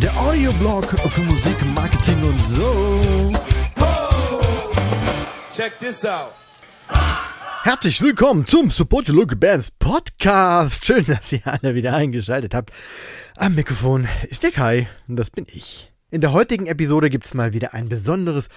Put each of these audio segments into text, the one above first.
Der Audioblog für Musik, Marketing und so. Check this out. Herzlich willkommen zum Support Your Local Bands Podcast. Schön, dass ihr alle wieder eingeschaltet habt. Am Mikrofon ist der Kai und das bin ich. In der heutigen Episode gibt's mal wieder ein besonderes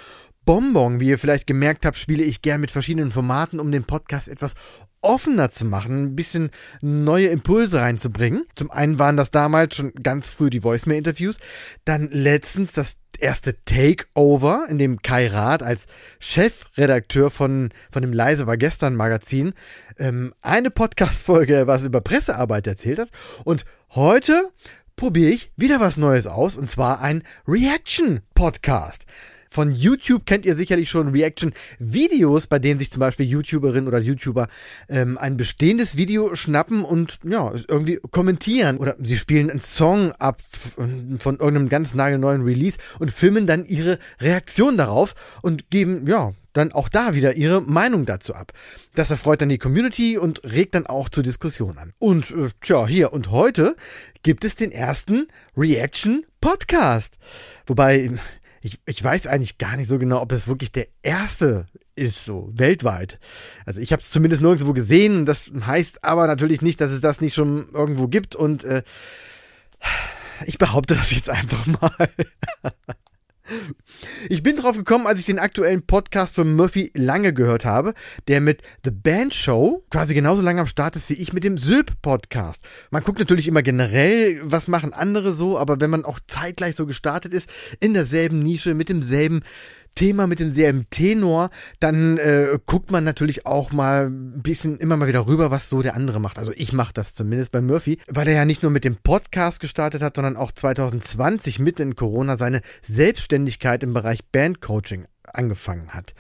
Bonbon. Wie ihr vielleicht gemerkt habt, spiele ich gern mit verschiedenen Formaten, um den Podcast etwas offener zu machen, ein bisschen neue Impulse reinzubringen. Zum einen waren das damals schon ganz früh die Voicemail-Interviews, dann letztens das erste Takeover, in dem Kai Rath als Chefredakteur von, von dem Leise war gestern Magazin ähm, eine Podcast-Folge was über Pressearbeit erzählt hat. Und heute probiere ich wieder was Neues aus, und zwar ein Reaction-Podcast. Von YouTube kennt ihr sicherlich schon Reaction-Videos, bei denen sich zum Beispiel YouTuberinnen oder YouTuber ähm, ein bestehendes Video schnappen und ja, irgendwie kommentieren. Oder sie spielen einen Song ab von irgendeinem ganz nagelneuen Release und filmen dann ihre Reaktion darauf und geben, ja, dann auch da wieder ihre Meinung dazu ab. Das erfreut dann die Community und regt dann auch zur Diskussion an. Und äh, tja, hier und heute gibt es den ersten Reaction Podcast. Wobei ich, ich weiß eigentlich gar nicht so genau, ob es wirklich der erste ist, so weltweit. Also ich habe es zumindest nirgendwo gesehen. Das heißt aber natürlich nicht, dass es das nicht schon irgendwo gibt. Und äh, ich behaupte das jetzt einfach mal. Ich bin drauf gekommen, als ich den aktuellen Podcast von Murphy Lange gehört habe, der mit The Band Show quasi genauso lange am Start ist wie ich mit dem Sylp Podcast. Man guckt natürlich immer generell, was machen andere so, aber wenn man auch zeitgleich so gestartet ist, in derselben Nische, mit demselben Thema mit demselben Tenor, dann äh, guckt man natürlich auch mal ein bisschen immer mal wieder rüber, was so der andere macht. Also ich mache das zumindest bei Murphy, weil er ja nicht nur mit dem Podcast gestartet hat, sondern auch 2020 mitten in Corona seine Selbstständigkeit im Bereich Bandcoaching angefangen hat.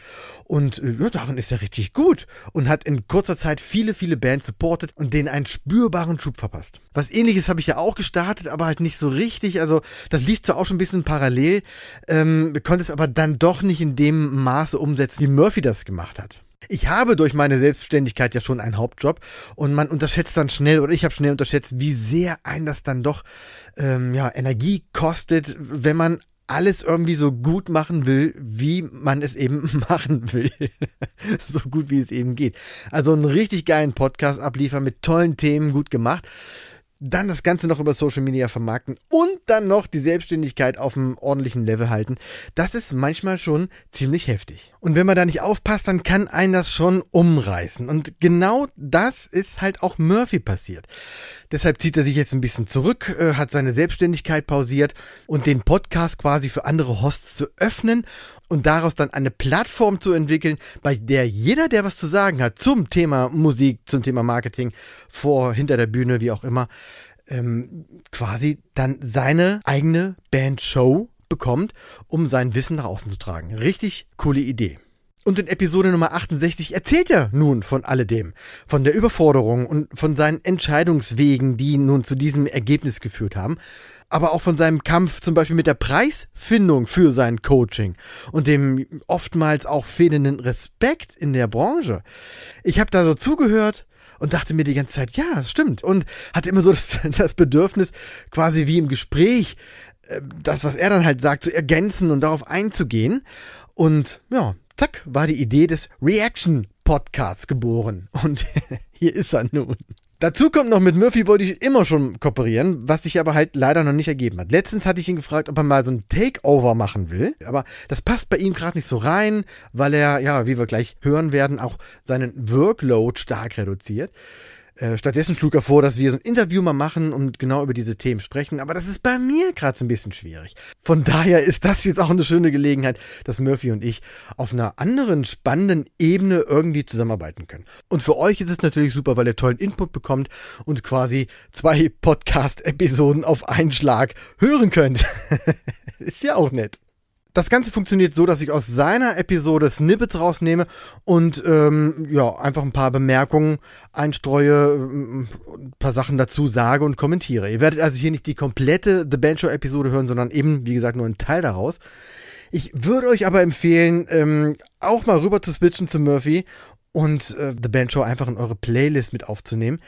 Und äh, ja, darin ist er richtig gut und hat in kurzer Zeit viele, viele Bands supportet und denen einen spürbaren Schub verpasst. Was ähnliches habe ich ja auch gestartet, aber halt nicht so richtig. Also das lief zwar auch schon ein bisschen parallel, ähm, konnte es aber dann doch nicht in dem Maße umsetzen, wie Murphy das gemacht hat. Ich habe durch meine Selbstständigkeit ja schon einen Hauptjob und man unterschätzt dann schnell oder ich habe schnell unterschätzt, wie sehr ein das dann doch ähm, ja, Energie kostet, wenn man alles irgendwie so gut machen will, wie man es eben machen will. so gut wie es eben geht. Also einen richtig geilen Podcast abliefern mit tollen Themen, gut gemacht dann das Ganze noch über Social Media vermarkten und dann noch die Selbstständigkeit auf einem ordentlichen Level halten, das ist manchmal schon ziemlich heftig. Und wenn man da nicht aufpasst, dann kann einen das schon umreißen. Und genau das ist halt auch Murphy passiert. Deshalb zieht er sich jetzt ein bisschen zurück, äh, hat seine Selbstständigkeit pausiert und den Podcast quasi für andere Hosts zu öffnen und daraus dann eine Plattform zu entwickeln, bei der jeder, der was zu sagen hat zum Thema Musik, zum Thema Marketing, vor, hinter der Bühne, wie auch immer, ähm, quasi dann seine eigene Bandshow bekommt, um sein Wissen nach außen zu tragen. Richtig coole Idee. Und in Episode Nummer 68 erzählt er nun von alledem, von der Überforderung und von seinen Entscheidungswegen, die nun zu diesem Ergebnis geführt haben, aber auch von seinem Kampf zum Beispiel mit der Preisfindung für sein Coaching und dem oftmals auch fehlenden Respekt in der Branche. Ich habe da so zugehört und dachte mir die ganze Zeit, ja, stimmt. Und hatte immer so das, das Bedürfnis, quasi wie im Gespräch, äh, das, was er dann halt sagt, zu ergänzen und darauf einzugehen. Und ja, zack, war die Idee des Reaction Podcasts geboren. Und hier ist er nun. Dazu kommt noch, mit Murphy wollte ich immer schon kooperieren, was sich aber halt leider noch nicht ergeben hat. Letztens hatte ich ihn gefragt, ob er mal so ein Takeover machen will, aber das passt bei ihm gerade nicht so rein, weil er, ja, wie wir gleich hören werden, auch seinen Workload stark reduziert. Äh, stattdessen schlug er vor, dass wir so ein Interview mal machen und genau über diese Themen sprechen. Aber das ist bei mir gerade so ein bisschen schwierig. Von daher ist das jetzt auch eine schöne Gelegenheit, dass Murphy und ich auf einer anderen spannenden Ebene irgendwie zusammenarbeiten können. Und für euch ist es natürlich super, weil ihr tollen Input bekommt und quasi zwei Podcast-Episoden auf einen Schlag hören könnt. ist ja auch nett das Ganze funktioniert so, dass ich aus seiner Episode Snippets rausnehme und ähm, ja, einfach ein paar Bemerkungen einstreue, ähm, ein paar Sachen dazu sage und kommentiere. Ihr werdet also hier nicht die komplette The Band Show Episode hören, sondern eben, wie gesagt, nur einen Teil daraus. Ich würde euch aber empfehlen, ähm, auch mal rüber zu switchen zu Murphy und äh, The Band Show einfach in eure Playlist mit aufzunehmen.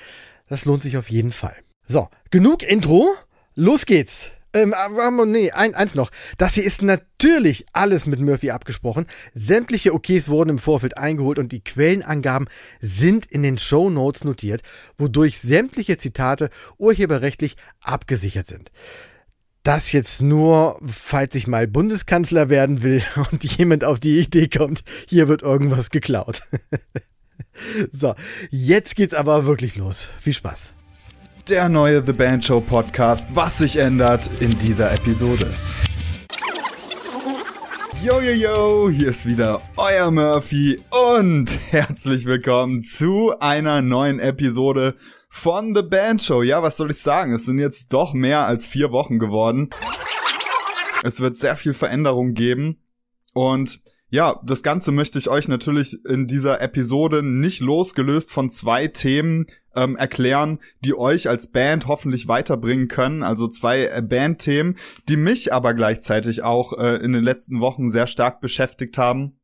Das lohnt sich auf jeden Fall. So, genug Intro. Los geht's. Ähm, aber nee, ein, eins noch. Das hier ist natürlich alles mit Murphy abgesprochen. Sämtliche OKs wurden im Vorfeld eingeholt und die Quellenangaben sind in den Show Notes notiert, wodurch sämtliche Zitate urheberrechtlich abgesichert sind. Das jetzt nur, falls ich mal Bundeskanzler werden will und jemand auf die Idee kommt, hier wird irgendwas geklaut. so, jetzt geht's aber wirklich los. Viel Spaß der neue The Band Show Podcast, was sich ändert in dieser Episode. Yo, yo, yo, hier ist wieder euer Murphy und herzlich willkommen zu einer neuen Episode von The Band Show. Ja, was soll ich sagen? Es sind jetzt doch mehr als vier Wochen geworden. Es wird sehr viel Veränderung geben und ja, das Ganze möchte ich euch natürlich in dieser Episode nicht losgelöst von zwei Themen ähm, erklären, die euch als Band hoffentlich weiterbringen können. Also zwei äh, Bandthemen, die mich aber gleichzeitig auch äh, in den letzten Wochen sehr stark beschäftigt haben.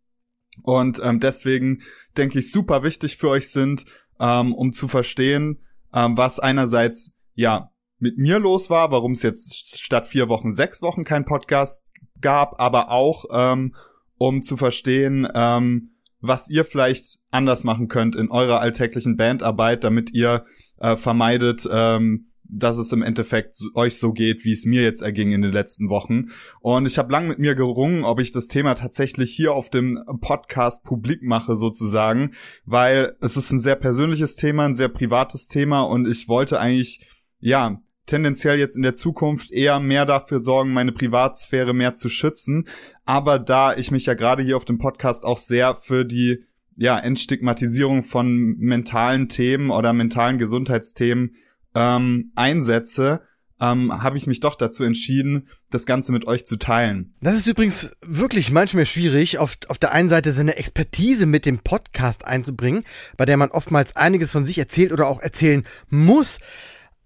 Und ähm, deswegen denke ich super wichtig für euch sind, ähm, um zu verstehen, ähm, was einerseits ja mit mir los war, warum es jetzt statt vier Wochen sechs Wochen kein Podcast gab, aber auch ähm, um zu verstehen, ähm, was ihr vielleicht anders machen könnt in eurer alltäglichen Bandarbeit, damit ihr äh, vermeidet, ähm, dass es im Endeffekt euch so geht, wie es mir jetzt erging in den letzten Wochen. Und ich habe lang mit mir gerungen, ob ich das Thema tatsächlich hier auf dem Podcast publik mache sozusagen, weil es ist ein sehr persönliches Thema, ein sehr privates Thema und ich wollte eigentlich ja tendenziell jetzt in der Zukunft eher mehr dafür sorgen, meine Privatsphäre mehr zu schützen. Aber da ich mich ja gerade hier auf dem Podcast auch sehr für die ja, Entstigmatisierung von mentalen Themen oder mentalen Gesundheitsthemen ähm, einsetze, ähm, habe ich mich doch dazu entschieden, das Ganze mit euch zu teilen. Das ist übrigens wirklich manchmal schwierig, auf, auf der einen Seite seine Expertise mit dem Podcast einzubringen, bei der man oftmals einiges von sich erzählt oder auch erzählen muss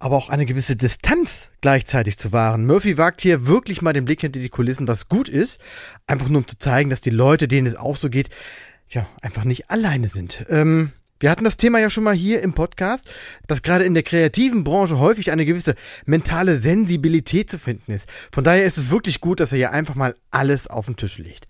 aber auch eine gewisse Distanz gleichzeitig zu wahren. Murphy wagt hier wirklich mal den Blick hinter die Kulissen, was gut ist, einfach nur um zu zeigen, dass die Leute, denen es auch so geht, ja, einfach nicht alleine sind. Ähm, wir hatten das Thema ja schon mal hier im Podcast, dass gerade in der kreativen Branche häufig eine gewisse mentale Sensibilität zu finden ist. Von daher ist es wirklich gut, dass er hier einfach mal alles auf den Tisch legt.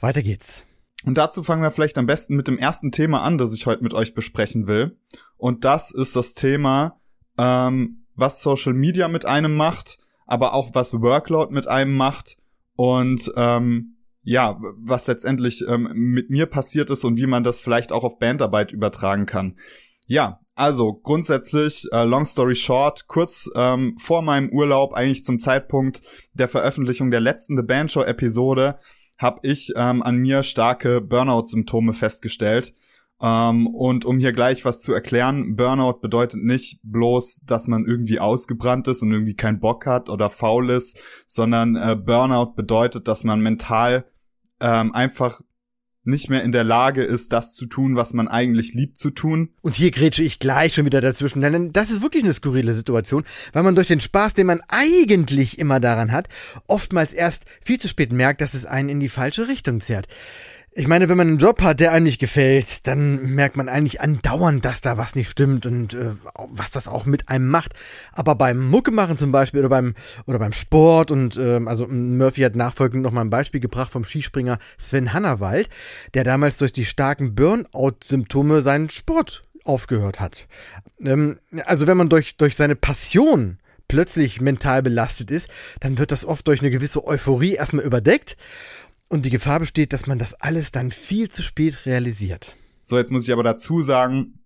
Weiter geht's. Und dazu fangen wir vielleicht am besten mit dem ersten Thema an, das ich heute mit euch besprechen will. Und das ist das Thema ähm, was Social Media mit einem macht, aber auch was Workload mit einem macht und ähm, ja, was letztendlich ähm, mit mir passiert ist und wie man das vielleicht auch auf Bandarbeit übertragen kann. Ja, also grundsätzlich, äh, long story short, kurz ähm, vor meinem Urlaub, eigentlich zum Zeitpunkt der Veröffentlichung der letzten The Band Show Episode, habe ich ähm, an mir starke Burnout-Symptome festgestellt. Ähm, und um hier gleich was zu erklären, Burnout bedeutet nicht bloß, dass man irgendwie ausgebrannt ist und irgendwie keinen Bock hat oder faul ist, sondern äh, Burnout bedeutet, dass man mental ähm, einfach nicht mehr in der Lage ist, das zu tun, was man eigentlich liebt zu tun. Und hier grätsche ich gleich schon wieder dazwischen, denn das ist wirklich eine skurrile Situation, weil man durch den Spaß, den man eigentlich immer daran hat, oftmals erst viel zu spät merkt, dass es einen in die falsche Richtung zerrt. Ich meine, wenn man einen Job hat, der einem nicht gefällt, dann merkt man eigentlich andauernd, dass da was nicht stimmt und äh, was das auch mit einem macht. Aber beim Muckemachen zum Beispiel oder beim oder beim Sport und äh, also Murphy hat nachfolgend noch mal ein Beispiel gebracht vom Skispringer Sven Hannawald, der damals durch die starken Burnout-Symptome seinen Sport aufgehört hat. Ähm, also wenn man durch durch seine Passion plötzlich mental belastet ist, dann wird das oft durch eine gewisse Euphorie erstmal überdeckt und die Gefahr besteht, dass man das alles dann viel zu spät realisiert. So, jetzt muss ich aber dazu sagen,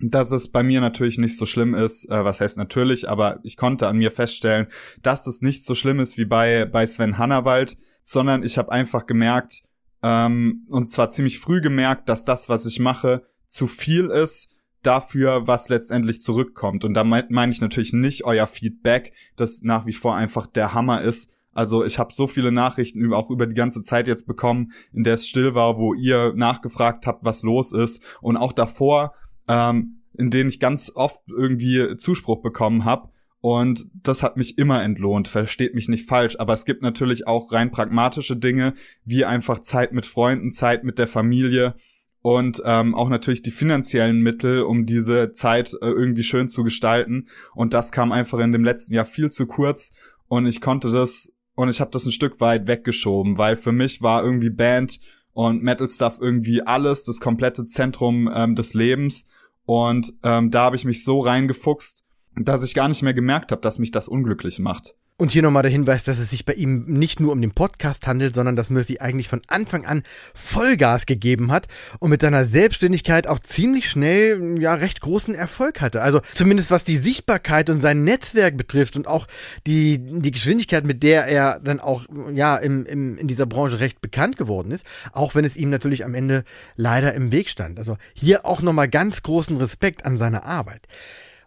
dass es bei mir natürlich nicht so schlimm ist, äh, was heißt natürlich, aber ich konnte an mir feststellen, dass es nicht so schlimm ist wie bei, bei Sven Hannawald, sondern ich habe einfach gemerkt, ähm, und zwar ziemlich früh gemerkt, dass das, was ich mache, zu viel ist dafür, was letztendlich zurückkommt. Und da meine ich natürlich nicht euer Feedback, das nach wie vor einfach der Hammer ist, also ich habe so viele Nachrichten auch über die ganze Zeit jetzt bekommen, in der es still war, wo ihr nachgefragt habt, was los ist. Und auch davor, ähm, in denen ich ganz oft irgendwie Zuspruch bekommen habe. Und das hat mich immer entlohnt, versteht mich nicht falsch. Aber es gibt natürlich auch rein pragmatische Dinge, wie einfach Zeit mit Freunden, Zeit mit der Familie und ähm, auch natürlich die finanziellen Mittel, um diese Zeit äh, irgendwie schön zu gestalten. Und das kam einfach in dem letzten Jahr viel zu kurz und ich konnte das und ich habe das ein Stück weit weggeschoben, weil für mich war irgendwie Band und Metal Stuff irgendwie alles, das komplette Zentrum ähm, des Lebens. Und ähm, da habe ich mich so reingefuchst, dass ich gar nicht mehr gemerkt habe, dass mich das unglücklich macht. Und hier nochmal der Hinweis, dass es sich bei ihm nicht nur um den Podcast handelt, sondern dass Murphy eigentlich von Anfang an Vollgas gegeben hat und mit seiner Selbstständigkeit auch ziemlich schnell ja recht großen Erfolg hatte. Also zumindest was die Sichtbarkeit und sein Netzwerk betrifft und auch die, die Geschwindigkeit, mit der er dann auch ja im, im, in dieser Branche recht bekannt geworden ist, auch wenn es ihm natürlich am Ende leider im Weg stand. Also hier auch nochmal ganz großen Respekt an seine Arbeit.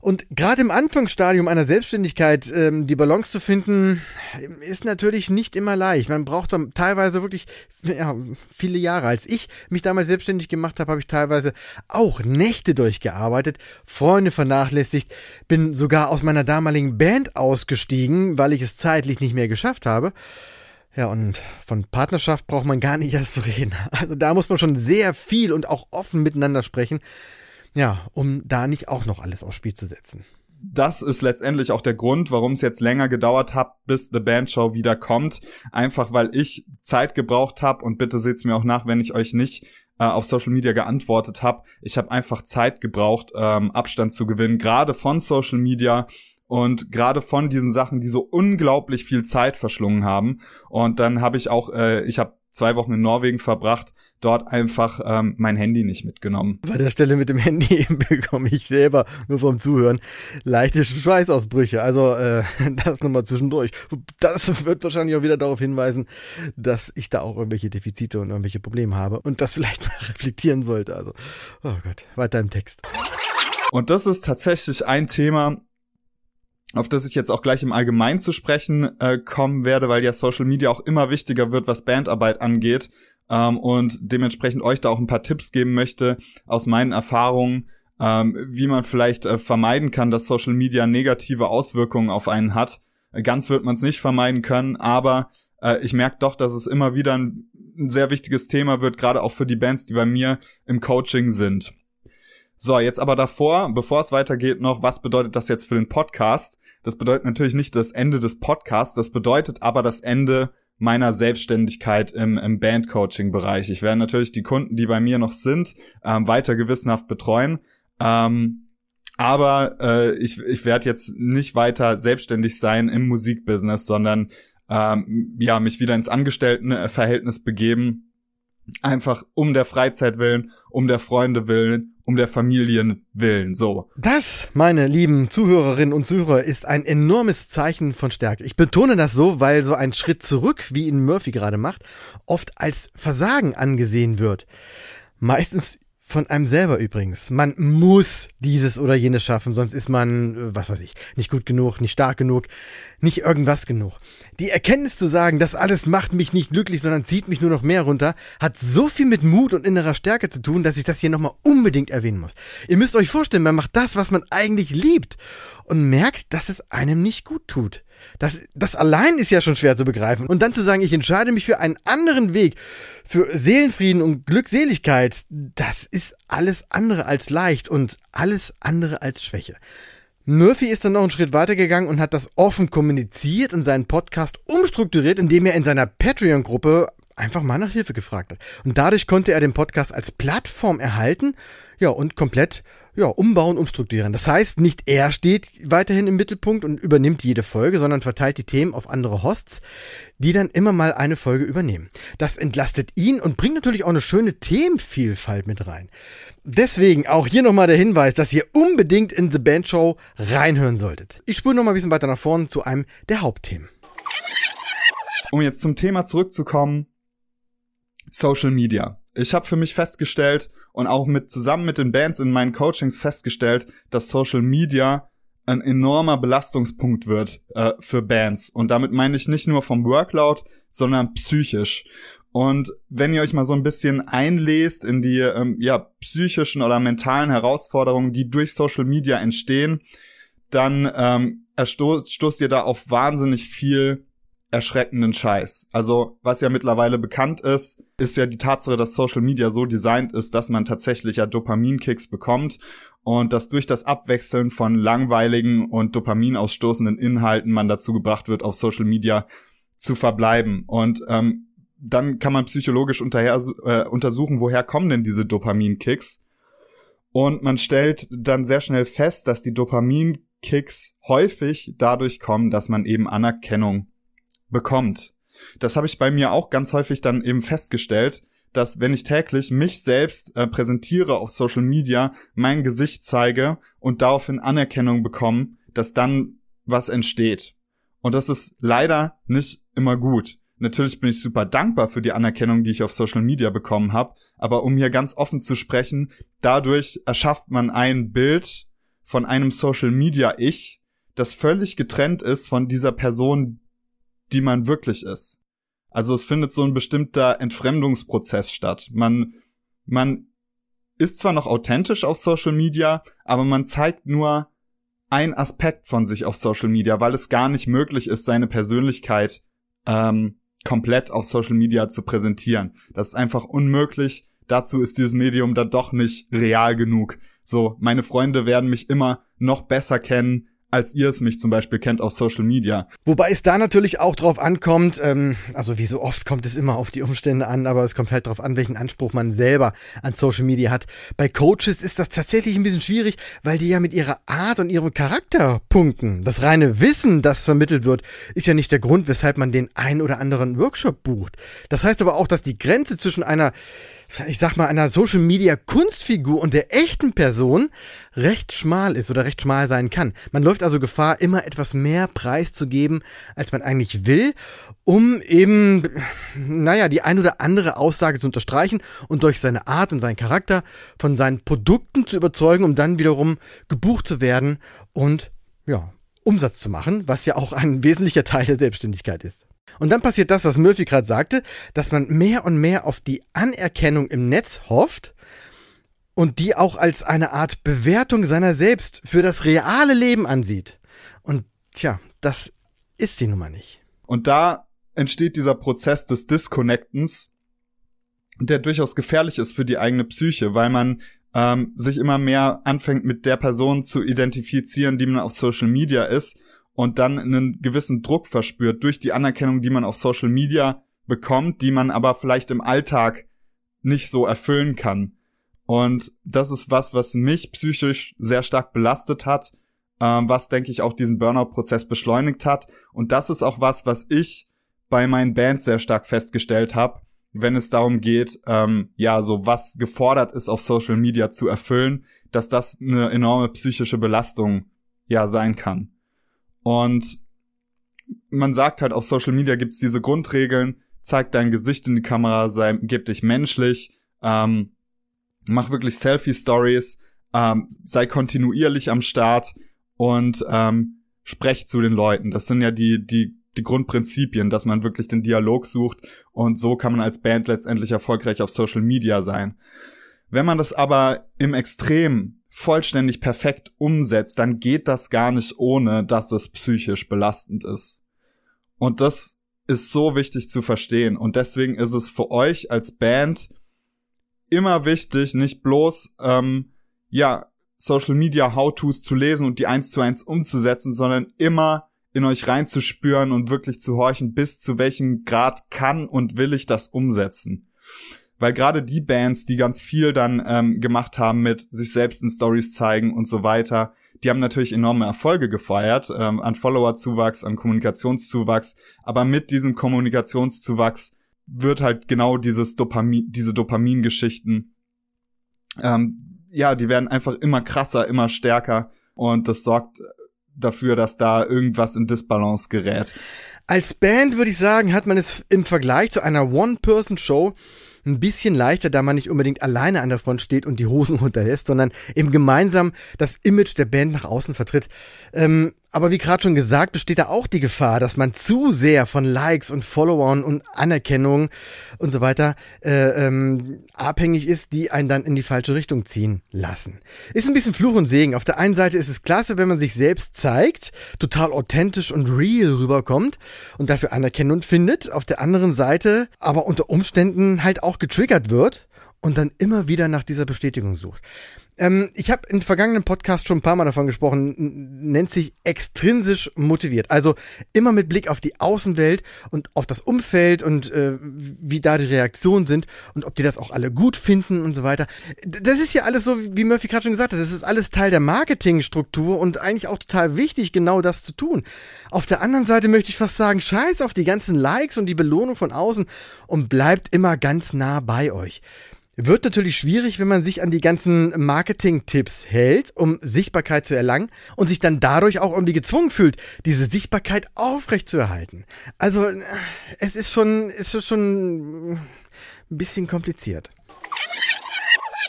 Und gerade im Anfangsstadium einer Selbstständigkeit ähm, die Balance zu finden, ist natürlich nicht immer leicht. Man braucht dann teilweise wirklich ja, viele Jahre. Als ich mich damals selbstständig gemacht habe, habe ich teilweise auch Nächte durchgearbeitet, Freunde vernachlässigt, bin sogar aus meiner damaligen Band ausgestiegen, weil ich es zeitlich nicht mehr geschafft habe. Ja, und von Partnerschaft braucht man gar nicht erst zu reden. Also da muss man schon sehr viel und auch offen miteinander sprechen. Ja, um da nicht auch noch alles aufs Spiel zu setzen. Das ist letztendlich auch der Grund, warum es jetzt länger gedauert hat, bis The Band Show wieder kommt. Einfach weil ich Zeit gebraucht habe und bitte seht's mir auch nach, wenn ich euch nicht äh, auf Social Media geantwortet habe. Ich habe einfach Zeit gebraucht, ähm, Abstand zu gewinnen, gerade von Social Media und gerade von diesen Sachen, die so unglaublich viel Zeit verschlungen haben. Und dann habe ich auch, äh, ich habe zwei Wochen in Norwegen verbracht, dort einfach ähm, mein Handy nicht mitgenommen. Bei der Stelle mit dem Handy bekomme ich selber nur vom Zuhören leichte Schweißausbrüche. Also äh, das nochmal zwischendurch. Das wird wahrscheinlich auch wieder darauf hinweisen, dass ich da auch irgendwelche Defizite und irgendwelche Probleme habe und das vielleicht mal reflektieren sollte. Also, oh Gott, weiter im Text. Und das ist tatsächlich ein Thema, auf das ich jetzt auch gleich im Allgemeinen zu sprechen äh, kommen werde, weil ja Social Media auch immer wichtiger wird, was Bandarbeit angeht ähm, und dementsprechend euch da auch ein paar Tipps geben möchte aus meinen Erfahrungen, ähm, wie man vielleicht äh, vermeiden kann, dass Social Media negative Auswirkungen auf einen hat. Ganz wird man es nicht vermeiden können, aber äh, ich merke doch, dass es immer wieder ein, ein sehr wichtiges Thema wird, gerade auch für die Bands, die bei mir im Coaching sind. So, jetzt aber davor, bevor es weitergeht, noch, was bedeutet das jetzt für den Podcast? Das bedeutet natürlich nicht das Ende des Podcasts, das bedeutet aber das Ende meiner Selbstständigkeit im, im Bandcoaching-Bereich. Ich werde natürlich die Kunden, die bei mir noch sind, ähm, weiter gewissenhaft betreuen. Ähm, aber äh, ich, ich werde jetzt nicht weiter selbstständig sein im Musikbusiness, sondern ähm, ja mich wieder ins Angestelltenverhältnis begeben Einfach um der Freizeit willen, um der Freunde willen, um der Familien willen, so. Das, meine lieben Zuhörerinnen und Zuhörer, ist ein enormes Zeichen von Stärke. Ich betone das so, weil so ein Schritt zurück, wie ihn Murphy gerade macht, oft als Versagen angesehen wird. Meistens von einem selber übrigens. Man muss dieses oder jenes schaffen, sonst ist man, äh, was weiß ich, nicht gut genug, nicht stark genug, nicht irgendwas genug. Die Erkenntnis zu sagen, das alles macht mich nicht glücklich, sondern zieht mich nur noch mehr runter, hat so viel mit Mut und innerer Stärke zu tun, dass ich das hier nochmal unbedingt erwähnen muss. Ihr müsst euch vorstellen, man macht das, was man eigentlich liebt und merkt, dass es einem nicht gut tut. Das, das allein ist ja schon schwer zu begreifen. Und dann zu sagen, ich entscheide mich für einen anderen Weg, für Seelenfrieden und Glückseligkeit, das ist alles andere als leicht und alles andere als Schwäche. Murphy ist dann noch einen Schritt weitergegangen und hat das offen kommuniziert und seinen Podcast umstrukturiert, indem er in seiner Patreon-Gruppe einfach mal nach Hilfe gefragt hat. Und dadurch konnte er den Podcast als Plattform erhalten, ja, und komplett ja, umbauen, umstrukturieren. Das heißt, nicht er steht weiterhin im Mittelpunkt und übernimmt jede Folge, sondern verteilt die Themen auf andere Hosts, die dann immer mal eine Folge übernehmen. Das entlastet ihn und bringt natürlich auch eine schöne Themenvielfalt mit rein. Deswegen auch hier nochmal der Hinweis, dass ihr unbedingt in The Band Show reinhören solltet. Ich spule nochmal ein bisschen weiter nach vorne zu einem der Hauptthemen. Um jetzt zum Thema zurückzukommen, Social Media. Ich habe für mich festgestellt, und auch mit zusammen mit den Bands in meinen Coachings festgestellt, dass Social Media ein enormer Belastungspunkt wird äh, für Bands. Und damit meine ich nicht nur vom Workload, sondern psychisch. Und wenn ihr euch mal so ein bisschen einlest in die ähm, ja, psychischen oder mentalen Herausforderungen, die durch Social Media entstehen, dann ähm, stoßt ihr da auf wahnsinnig viel erschreckenden Scheiß. Also, was ja mittlerweile bekannt ist, ist ja die Tatsache, dass Social Media so designt ist, dass man tatsächlich ja Dopaminkicks bekommt und dass durch das Abwechseln von langweiligen und dopaminausstoßenden Inhalten man dazu gebracht wird, auf Social Media zu verbleiben. Und ähm, dann kann man psychologisch unterher, äh, untersuchen, woher kommen denn diese Dopaminkicks. Und man stellt dann sehr schnell fest, dass die Dopaminkicks häufig dadurch kommen, dass man eben Anerkennung bekommt. Das habe ich bei mir auch ganz häufig dann eben festgestellt, dass wenn ich täglich mich selbst äh, präsentiere auf Social Media, mein Gesicht zeige und daraufhin Anerkennung bekomme, dass dann was entsteht. Und das ist leider nicht immer gut. Natürlich bin ich super dankbar für die Anerkennung, die ich auf Social Media bekommen habe, aber um hier ganz offen zu sprechen, dadurch erschafft man ein Bild von einem Social Media Ich, das völlig getrennt ist von dieser Person, die man wirklich ist. Also es findet so ein bestimmter Entfremdungsprozess statt. Man, man ist zwar noch authentisch auf Social Media, aber man zeigt nur ein Aspekt von sich auf Social Media, weil es gar nicht möglich ist, seine Persönlichkeit ähm, komplett auf Social Media zu präsentieren. Das ist einfach unmöglich. Dazu ist dieses Medium dann doch nicht real genug. So, meine Freunde werden mich immer noch besser kennen, als ihr es mich zum Beispiel kennt auf Social Media. Wobei es da natürlich auch drauf ankommt, ähm, also wie so oft kommt es immer auf die Umstände an, aber es kommt halt drauf an, welchen Anspruch man selber an Social Media hat. Bei Coaches ist das tatsächlich ein bisschen schwierig, weil die ja mit ihrer Art und ihrem Charakter punkten. Das reine Wissen, das vermittelt wird, ist ja nicht der Grund, weshalb man den ein oder anderen Workshop bucht. Das heißt aber auch, dass die Grenze zwischen einer ich sag mal, einer Social Media Kunstfigur und der echten Person recht schmal ist oder recht schmal sein kann. Man läuft also Gefahr, immer etwas mehr preiszugeben, als man eigentlich will, um eben, naja, die ein oder andere Aussage zu unterstreichen und durch seine Art und seinen Charakter von seinen Produkten zu überzeugen, um dann wiederum gebucht zu werden und, ja, Umsatz zu machen, was ja auch ein wesentlicher Teil der Selbstständigkeit ist. Und dann passiert das, was Murphy gerade sagte, dass man mehr und mehr auf die Anerkennung im Netz hofft und die auch als eine Art Bewertung seiner selbst für das reale Leben ansieht. Und tja, das ist sie nun mal nicht. Und da entsteht dieser Prozess des Disconnectens, der durchaus gefährlich ist für die eigene Psyche, weil man ähm, sich immer mehr anfängt mit der Person zu identifizieren, die man auf Social Media ist und dann einen gewissen Druck verspürt durch die Anerkennung, die man auf Social Media bekommt, die man aber vielleicht im Alltag nicht so erfüllen kann. Und das ist was, was mich psychisch sehr stark belastet hat, ähm, was, denke ich, auch diesen Burnout-Prozess beschleunigt hat. Und das ist auch was, was ich bei meinen Bands sehr stark festgestellt habe, wenn es darum geht, ähm, ja, so was gefordert ist auf Social Media zu erfüllen, dass das eine enorme psychische Belastung ja sein kann. Und man sagt halt auf Social Media gibt's diese Grundregeln, zeig dein Gesicht in die Kamera, sei, gib dich menschlich, ähm, mach wirklich Selfie-Stories, ähm, sei kontinuierlich am Start und ähm, sprech zu den Leuten. Das sind ja die, die, die Grundprinzipien, dass man wirklich den Dialog sucht und so kann man als Band letztendlich erfolgreich auf Social Media sein. Wenn man das aber im Extrem vollständig perfekt umsetzt, dann geht das gar nicht ohne, dass es psychisch belastend ist. Und das ist so wichtig zu verstehen. Und deswegen ist es für euch als Band immer wichtig, nicht bloß, ähm, ja, Social Media How-Tos zu lesen und die eins zu eins umzusetzen, sondern immer in euch reinzuspüren und wirklich zu horchen, bis zu welchem Grad kann und will ich das umsetzen weil gerade die Bands, die ganz viel dann ähm, gemacht haben mit sich selbst in Stories zeigen und so weiter, die haben natürlich enorme Erfolge gefeiert, ähm, an Followerzuwachs, an Kommunikationszuwachs, aber mit diesem Kommunikationszuwachs wird halt genau dieses Dopamin, diese Dopamingeschichten, ähm, ja, die werden einfach immer krasser, immer stärker und das sorgt dafür, dass da irgendwas in Disbalance gerät. Als Band würde ich sagen, hat man es im Vergleich zu einer One-Person-Show ein bisschen leichter, da man nicht unbedingt alleine an der Front steht und die Hosen runterlässt, sondern eben gemeinsam das Image der Band nach außen vertritt. Ähm, Aber wie gerade schon gesagt, besteht da auch die Gefahr, dass man zu sehr von Likes und Followern und Anerkennung und so weiter äh, ähm, abhängig ist, die einen dann in die falsche Richtung ziehen lassen. Ist ein bisschen Fluch und Segen. Auf der einen Seite ist es klasse, wenn man sich selbst zeigt, total authentisch und real rüberkommt und dafür Anerkennung findet. Auf der anderen Seite aber unter Umständen halt auch getriggert wird und dann immer wieder nach dieser Bestätigung sucht. Ähm, ich habe in vergangenen Podcast schon ein paar Mal davon gesprochen, nennt sich extrinsisch motiviert. Also immer mit Blick auf die Außenwelt und auf das Umfeld und äh, wie da die Reaktionen sind und ob die das auch alle gut finden und so weiter. Das ist ja alles so, wie Murphy gerade schon gesagt hat, das ist alles Teil der Marketingstruktur und eigentlich auch total wichtig, genau das zu tun. Auf der anderen Seite möchte ich fast sagen, scheiß auf die ganzen Likes und die Belohnung von außen und bleibt immer ganz nah bei euch. Wird natürlich schwierig, wenn man sich an die ganzen Marketing-Tipps hält, um Sichtbarkeit zu erlangen und sich dann dadurch auch irgendwie gezwungen fühlt, diese Sichtbarkeit aufrechtzuerhalten. Also, es ist schon, ist schon ein bisschen kompliziert.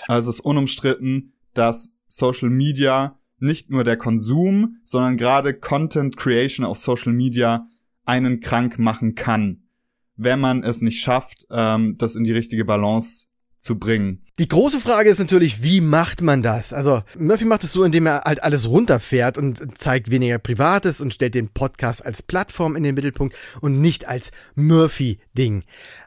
Also es ist unumstritten, dass Social Media nicht nur der Konsum, sondern gerade Content Creation auf Social Media einen krank machen kann, wenn man es nicht schafft, ähm, das in die richtige Balance zu bringen. Die große Frage ist natürlich, wie macht man das? Also Murphy macht es so, indem er halt alles runterfährt und zeigt weniger Privates und stellt den Podcast als Plattform in den Mittelpunkt und nicht als Murphy-Ding.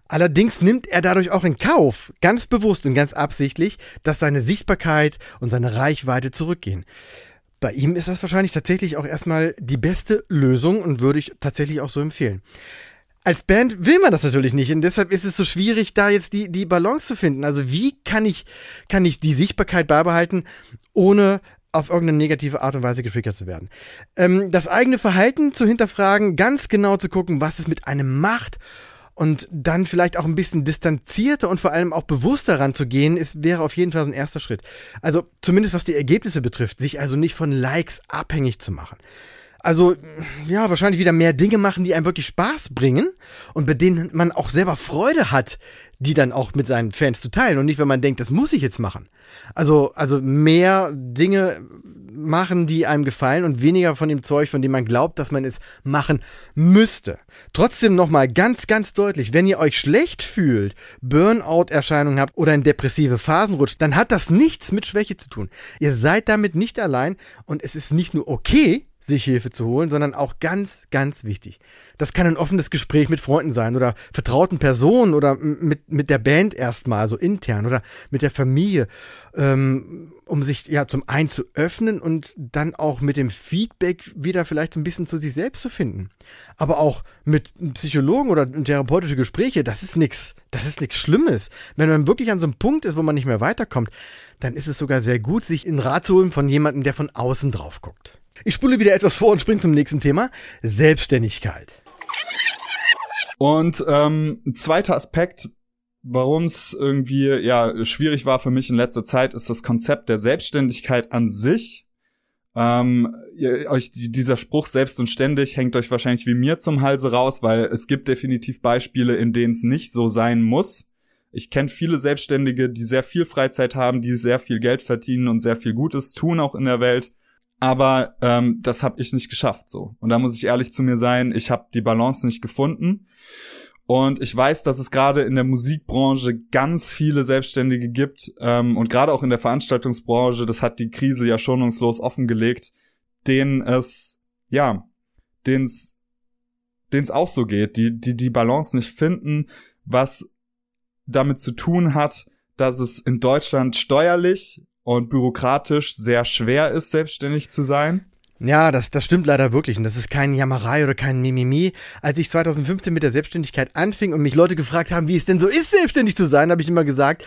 Allerdings nimmt er dadurch auch in Kauf, ganz bewusst und ganz absichtlich, dass seine Sichtbarkeit und seine Reichweite zurückgehen. Bei ihm ist das wahrscheinlich tatsächlich auch erstmal die beste Lösung und würde ich tatsächlich auch so empfehlen als Band will man das natürlich nicht und deshalb ist es so schwierig, da jetzt die, die Balance zu finden. Also wie kann ich, kann ich die Sichtbarkeit beibehalten, ohne auf irgendeine negative Art und Weise getriggert zu werden. Ähm, das eigene Verhalten zu hinterfragen, ganz genau zu gucken, was es mit einem macht und dann vielleicht auch ein bisschen distanzierter und vor allem auch bewusster ranzugehen, ist, wäre auf jeden Fall so ein erster Schritt. Also zumindest was die Ergebnisse betrifft, sich also nicht von Likes abhängig zu machen. Also, ja, wahrscheinlich wieder mehr Dinge machen, die einem wirklich Spaß bringen und bei denen man auch selber Freude hat, die dann auch mit seinen Fans zu teilen und nicht, wenn man denkt, das muss ich jetzt machen. Also, also mehr Dinge machen, die einem gefallen und weniger von dem Zeug, von dem man glaubt, dass man es machen müsste. Trotzdem nochmal ganz, ganz deutlich, wenn ihr euch schlecht fühlt, Burnout-Erscheinungen habt oder in depressive Phasen rutscht, dann hat das nichts mit Schwäche zu tun. Ihr seid damit nicht allein und es ist nicht nur okay, sich Hilfe zu holen, sondern auch ganz, ganz wichtig. Das kann ein offenes Gespräch mit Freunden sein oder vertrauten Personen oder mit, mit der Band erstmal, so intern oder mit der Familie, ähm, um sich ja zum einen zu öffnen und dann auch mit dem Feedback wieder vielleicht so ein bisschen zu sich selbst zu finden. Aber auch mit Psychologen oder therapeutische Gespräche, das ist nichts, das ist nichts Schlimmes. Wenn man wirklich an so einem Punkt ist, wo man nicht mehr weiterkommt, dann ist es sogar sehr gut, sich in Rat zu holen von jemandem, der von außen drauf guckt. Ich spule wieder etwas vor und springe zum nächsten Thema. Selbstständigkeit. Und ähm, zweiter Aspekt, warum es irgendwie ja schwierig war für mich in letzter Zeit, ist das Konzept der Selbstständigkeit an sich. Ähm, ihr, euch dieser Spruch selbst und ständig hängt euch wahrscheinlich wie mir zum Halse raus, weil es gibt definitiv Beispiele, in denen es nicht so sein muss. Ich kenne viele Selbstständige, die sehr viel Freizeit haben, die sehr viel Geld verdienen und sehr viel Gutes tun auch in der Welt aber ähm, das habe ich nicht geschafft so. Und da muss ich ehrlich zu mir sein, ich habe die Balance nicht gefunden. Und ich weiß, dass es gerade in der Musikbranche ganz viele Selbstständige gibt ähm, und gerade auch in der Veranstaltungsbranche, das hat die Krise ja schonungslos offengelegt, denen es, ja, denen es denen es auch so geht, die, die die Balance nicht finden, was damit zu tun hat, dass es in Deutschland steuerlich und bürokratisch sehr schwer ist, selbstständig zu sein. Ja, das, das stimmt leider wirklich. Und das ist kein Jammerei oder kein Mimimi. Als ich 2015 mit der Selbstständigkeit anfing und mich Leute gefragt haben, wie es denn so ist, selbstständig zu sein, habe ich immer gesagt,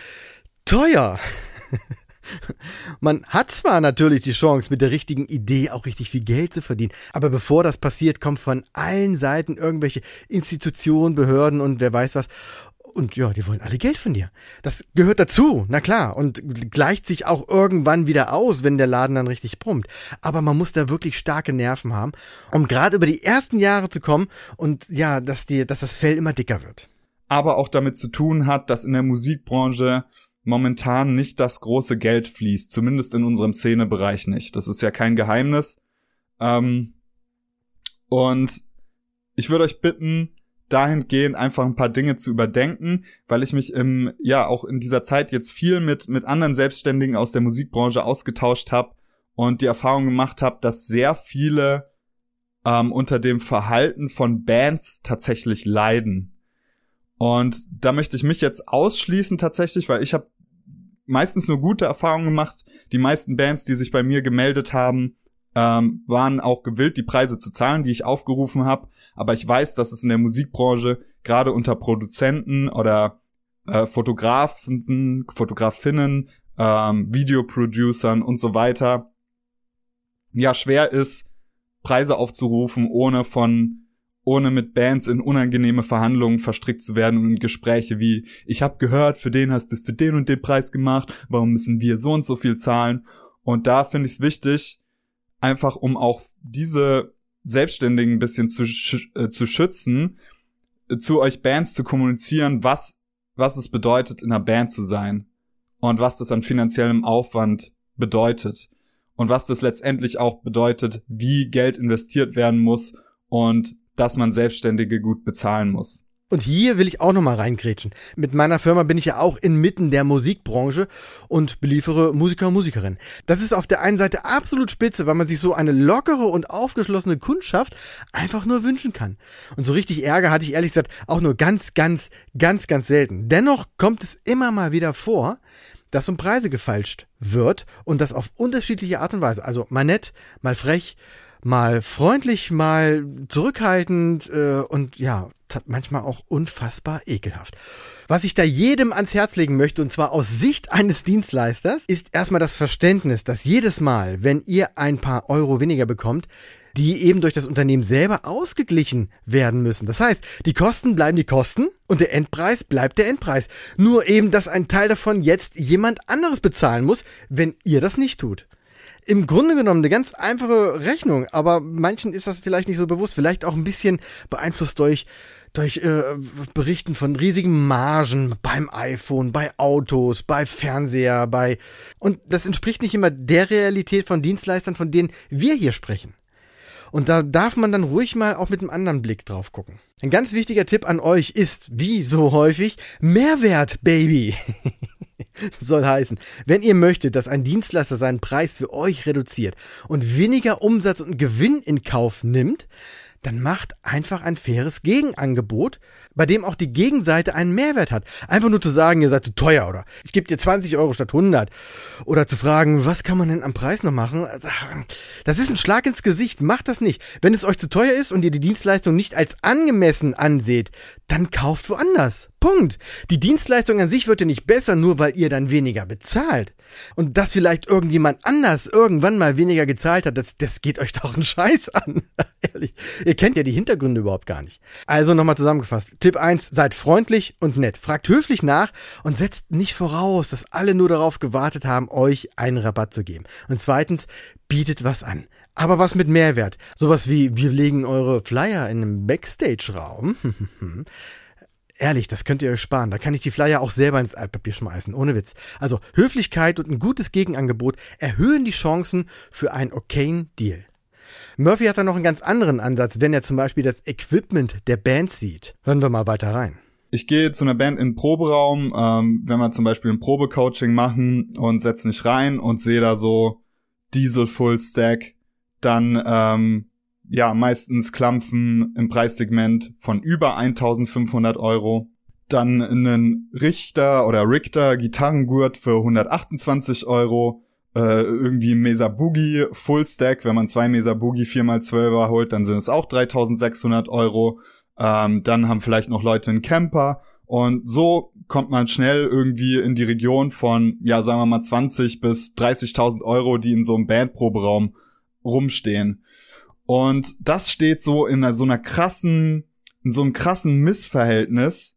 teuer. Man hat zwar natürlich die Chance, mit der richtigen Idee auch richtig viel Geld zu verdienen, aber bevor das passiert, kommt von allen Seiten irgendwelche Institutionen, Behörden und wer weiß was. Und ja, die wollen alle Geld von dir. Das gehört dazu, na klar, und gleicht sich auch irgendwann wieder aus, wenn der Laden dann richtig brummt. Aber man muss da wirklich starke Nerven haben, um gerade über die ersten Jahre zu kommen und ja, dass dir, dass das Fell immer dicker wird. Aber auch damit zu tun hat, dass in der Musikbranche momentan nicht das große Geld fließt, zumindest in unserem Szenebereich nicht. Das ist ja kein Geheimnis. Ähm, Und ich würde euch bitten, dahingehend einfach ein paar Dinge zu überdenken, weil ich mich im ja auch in dieser Zeit jetzt viel mit mit anderen Selbstständigen aus der Musikbranche ausgetauscht habe und die Erfahrung gemacht habe, dass sehr viele ähm, unter dem Verhalten von Bands tatsächlich leiden. Und da möchte ich mich jetzt ausschließen tatsächlich, weil ich habe meistens nur gute Erfahrungen gemacht. Die meisten Bands, die sich bei mir gemeldet haben, ähm, waren auch gewillt, die Preise zu zahlen, die ich aufgerufen habe. Aber ich weiß, dass es in der Musikbranche gerade unter Produzenten oder äh, Fotografen, Fotografinnen, ähm, Videoproducern und so weiter ja schwer ist, Preise aufzurufen, ohne von ohne mit Bands in unangenehme Verhandlungen verstrickt zu werden und in Gespräche wie ich habe gehört, für den hast du für den und den Preis gemacht, warum müssen wir so und so viel zahlen? Und da finde ich es wichtig, einfach um auch diese Selbstständigen ein bisschen zu, äh, zu schützen, äh, zu euch Bands zu kommunizieren, was, was es bedeutet, in einer Band zu sein und was das an finanziellem Aufwand bedeutet und was das letztendlich auch bedeutet, wie Geld investiert werden muss und dass man Selbstständige gut bezahlen muss. Und hier will ich auch nochmal reingrätschen. Mit meiner Firma bin ich ja auch inmitten der Musikbranche und beliefere Musiker und Musikerinnen. Das ist auf der einen Seite absolut spitze, weil man sich so eine lockere und aufgeschlossene Kundschaft einfach nur wünschen kann. Und so richtig Ärger hatte ich ehrlich gesagt auch nur ganz, ganz, ganz, ganz selten. Dennoch kommt es immer mal wieder vor, dass um Preise gefalscht wird und das auf unterschiedliche Art und Weise. Also mal nett, mal frech, mal freundlich, mal zurückhaltend äh, und ja, manchmal auch unfassbar ekelhaft. Was ich da jedem ans Herz legen möchte, und zwar aus Sicht eines Dienstleisters, ist erstmal das Verständnis, dass jedes Mal, wenn ihr ein paar Euro weniger bekommt, die eben durch das Unternehmen selber ausgeglichen werden müssen. Das heißt, die Kosten bleiben die Kosten und der Endpreis bleibt der Endpreis. Nur eben, dass ein Teil davon jetzt jemand anderes bezahlen muss, wenn ihr das nicht tut im Grunde genommen eine ganz einfache Rechnung, aber manchen ist das vielleicht nicht so bewusst, vielleicht auch ein bisschen beeinflusst durch durch äh, Berichten von riesigen Margen beim iPhone, bei Autos, bei Fernseher, bei und das entspricht nicht immer der Realität von Dienstleistern, von denen wir hier sprechen. Und da darf man dann ruhig mal auch mit einem anderen Blick drauf gucken. Ein ganz wichtiger Tipp an euch ist, wie so häufig, Mehrwert, Baby. soll heißen, wenn ihr möchtet, dass ein Dienstleister seinen Preis für euch reduziert und weniger Umsatz und Gewinn in Kauf nimmt, dann macht einfach ein faires Gegenangebot, bei dem auch die Gegenseite einen Mehrwert hat. Einfach nur zu sagen, ihr seid zu teuer oder ich gebe dir 20 Euro statt 100. Oder zu fragen, was kann man denn am Preis noch machen? Also, das ist ein Schlag ins Gesicht. Macht das nicht. Wenn es euch zu teuer ist und ihr die Dienstleistung nicht als angemessen anseht, dann kauft woanders. Punkt. Die Dienstleistung an sich wird ja nicht besser, nur weil ihr dann weniger bezahlt. Und dass vielleicht irgendjemand anders irgendwann mal weniger gezahlt hat, das, das geht euch doch einen Scheiß an. Ehrlich. Ihr kennt ja die Hintergründe überhaupt gar nicht. Also nochmal zusammengefasst. Tipp 1, seid freundlich und nett. Fragt höflich nach und setzt nicht voraus, dass alle nur darauf gewartet haben, euch einen Rabatt zu geben. Und zweitens, bietet was an. Aber was mit Mehrwert. Sowas wie, wir legen eure Flyer in einem Backstage-Raum. Ehrlich, das könnt ihr euch sparen. Da kann ich die Flyer auch selber ins Altpapier schmeißen, ohne Witz. Also Höflichkeit und ein gutes Gegenangebot erhöhen die Chancen für einen okayen Deal. Murphy hat da noch einen ganz anderen Ansatz, wenn er zum Beispiel das Equipment der Band sieht. Hören wir mal weiter rein. Ich gehe zu einer Band in den Proberaum, ähm, wenn wir zum Beispiel ein Probecoaching machen und setze mich rein und sehe da so Diesel Full Stack, dann ähm, ja, meistens Klampfen im Preissegment von über 1500 Euro. Dann einen Richter oder Richter Gitarrengurt für 128 Euro. Äh, irgendwie Mesa Boogie Full Stack. Wenn man zwei Mesa Boogie 4x12er holt, dann sind es auch 3600 Euro. Ähm, dann haben vielleicht noch Leute einen Camper. Und so kommt man schnell irgendwie in die Region von, ja, sagen wir mal 20 bis 30.000 Euro, die in so einem Bandproberaum rumstehen. Und das steht so in so einer krassen, in so einem krassen Missverhältnis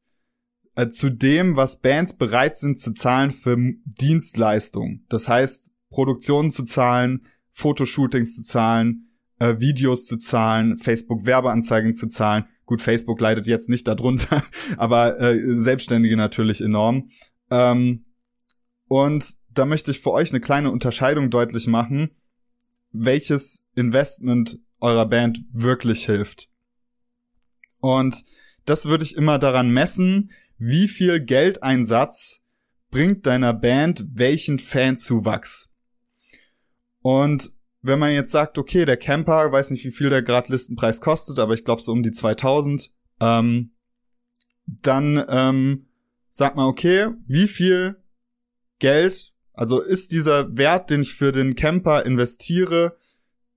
äh, zu dem, was Bands bereit sind zu zahlen für Dienstleistungen. Das heißt, Produktionen zu zahlen, Fotoshootings zu zahlen, äh, Videos zu zahlen, Facebook-Werbeanzeigen zu zahlen. Gut, Facebook leidet jetzt nicht darunter, aber äh, Selbstständige natürlich enorm. Ähm, und da möchte ich für euch eine kleine Unterscheidung deutlich machen, welches Investment eurer Band wirklich hilft. Und das würde ich immer daran messen, wie viel Geldeinsatz bringt deiner Band welchen Fanzuwachs. Und wenn man jetzt sagt, okay, der Camper, weiß nicht, wie viel der gerade Listenpreis kostet, aber ich glaube so um die 2000, ähm, dann ähm, sagt man, okay, wie viel Geld, also ist dieser Wert, den ich für den Camper investiere,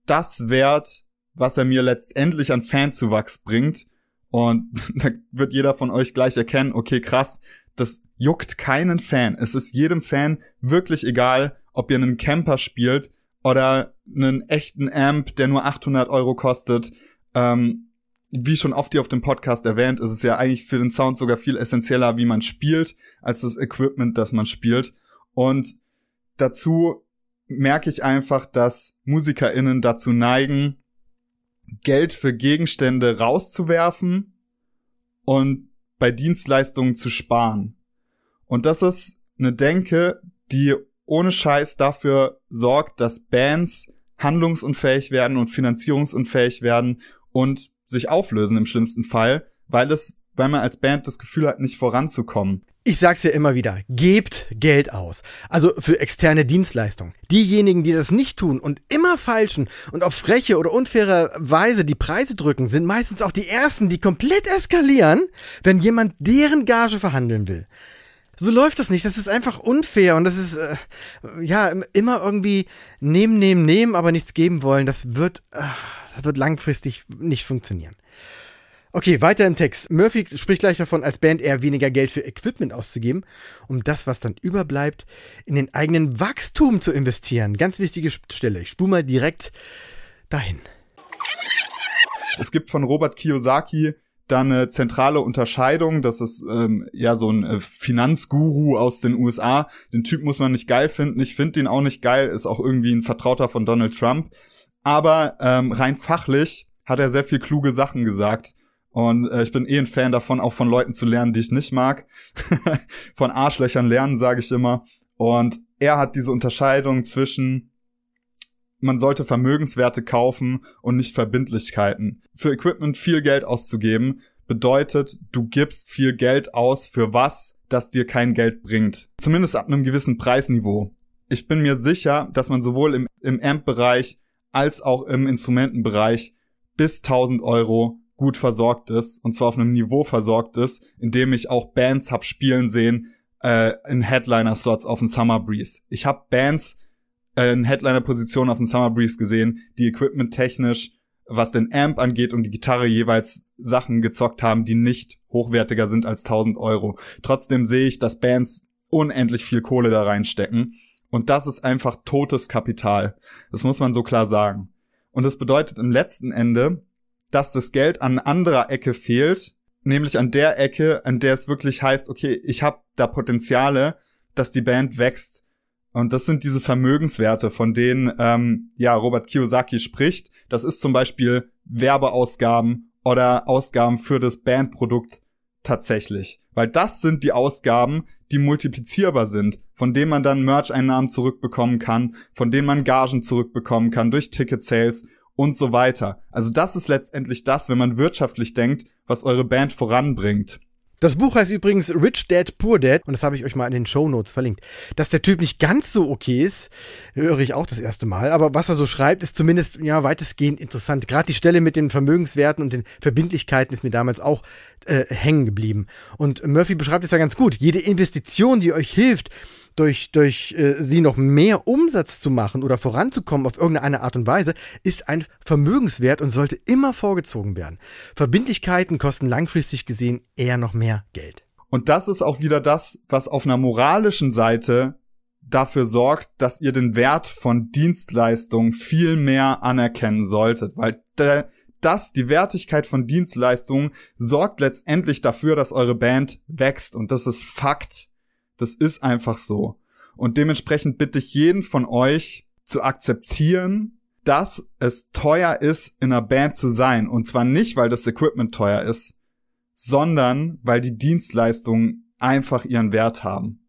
das Wert, was er mir letztendlich an Fanzuwachs bringt? Und da wird jeder von euch gleich erkennen, okay, krass, das juckt keinen Fan. Es ist jedem Fan wirklich egal, ob ihr einen Camper spielt oder einen echten Amp, der nur 800 Euro kostet. Ähm, wie schon oft hier auf dem Podcast erwähnt, ist es ja eigentlich für den Sound sogar viel essentieller, wie man spielt, als das Equipment, das man spielt. Und dazu merke ich einfach, dass MusikerInnen dazu neigen, Geld für Gegenstände rauszuwerfen und bei Dienstleistungen zu sparen. Und das ist eine Denke, die ohne Scheiß dafür sorgt, dass Bands handlungsunfähig werden und finanzierungsunfähig werden und sich auflösen im schlimmsten Fall, weil es, weil man als Band das Gefühl hat, nicht voranzukommen. Ich sag's ja immer wieder, gebt Geld aus. Also für externe Dienstleistungen. Diejenigen, die das nicht tun und immer falschen und auf freche oder unfaire Weise die Preise drücken, sind meistens auch die ersten, die komplett eskalieren, wenn jemand deren Gage verhandeln will. So läuft das nicht. Das ist einfach unfair und das ist äh, ja immer irgendwie nehmen, nehmen, nehmen, aber nichts geben wollen. Das wird, äh, das wird langfristig nicht funktionieren. Okay, weiter im Text. Murphy spricht gleich davon, als Band eher weniger Geld für Equipment auszugeben, um das, was dann überbleibt, in den eigenen Wachstum zu investieren. Ganz wichtige Stelle. Ich spule mal direkt dahin. Es gibt von Robert Kiyosaki dann eine zentrale Unterscheidung. Das ist ähm, ja so ein äh, Finanzguru aus den USA. Den Typ muss man nicht geil finden. Ich finde ihn auch nicht geil. Ist auch irgendwie ein Vertrauter von Donald Trump. Aber ähm, rein fachlich hat er sehr viel kluge Sachen gesagt. Und äh, ich bin eh ein Fan davon, auch von Leuten zu lernen, die ich nicht mag. von Arschlöchern lernen, sage ich immer. Und er hat diese Unterscheidung zwischen man sollte Vermögenswerte kaufen und nicht Verbindlichkeiten. Für Equipment viel Geld auszugeben bedeutet, du gibst viel Geld aus für was, das dir kein Geld bringt. Zumindest ab einem gewissen Preisniveau. Ich bin mir sicher, dass man sowohl im, im Amp-Bereich als auch im Instrumentenbereich bis 1000 Euro gut versorgt ist und zwar auf einem Niveau versorgt ist, in dem ich auch Bands hab spielen sehen äh, in Headliner-Slots auf dem Summer Breeze. Ich hab Bands äh, in Headliner-Position auf dem Summer Breeze gesehen, die equipment-technisch, was den Amp angeht und die Gitarre jeweils Sachen gezockt haben, die nicht hochwertiger sind als 1000 Euro. Trotzdem sehe ich, dass Bands unendlich viel Kohle da reinstecken. Und das ist einfach totes Kapital. Das muss man so klar sagen. Und das bedeutet im letzten Ende, dass das Geld an anderer Ecke fehlt, nämlich an der Ecke, an der es wirklich heißt, okay, ich habe da Potenziale, dass die Band wächst, und das sind diese Vermögenswerte, von denen ähm, ja Robert Kiyosaki spricht. Das ist zum Beispiel Werbeausgaben oder Ausgaben für das Bandprodukt tatsächlich. Weil das sind die Ausgaben, die multiplizierbar sind, von denen man dann Merch-Einnahmen zurückbekommen kann, von denen man Gagen zurückbekommen kann durch Ticket-Sales und so weiter. Also das ist letztendlich das, wenn man wirtschaftlich denkt, was eure Band voranbringt. Das Buch heißt übrigens Rich Dad Poor Dad und das habe ich euch mal in den Show Notes verlinkt. Dass der Typ nicht ganz so okay ist, höre ich auch das erste Mal, aber was er so schreibt, ist zumindest ja weitestgehend interessant. Gerade die Stelle mit den Vermögenswerten und den Verbindlichkeiten ist mir damals auch äh, hängen geblieben. Und Murphy beschreibt es ja ganz gut. Jede Investition, die euch hilft, durch, durch äh, sie noch mehr Umsatz zu machen oder voranzukommen auf irgendeine Art und Weise, ist ein Vermögenswert und sollte immer vorgezogen werden. Verbindlichkeiten kosten langfristig gesehen eher noch mehr Geld. Und das ist auch wieder das, was auf einer moralischen Seite dafür sorgt, dass ihr den Wert von Dienstleistungen viel mehr anerkennen solltet, weil das, die Wertigkeit von Dienstleistungen, sorgt letztendlich dafür, dass eure Band wächst. Und das ist Fakt. Das ist einfach so. Und dementsprechend bitte ich jeden von euch zu akzeptieren, dass es teuer ist, in einer Band zu sein. Und zwar nicht, weil das Equipment teuer ist, sondern weil die Dienstleistungen einfach ihren Wert haben.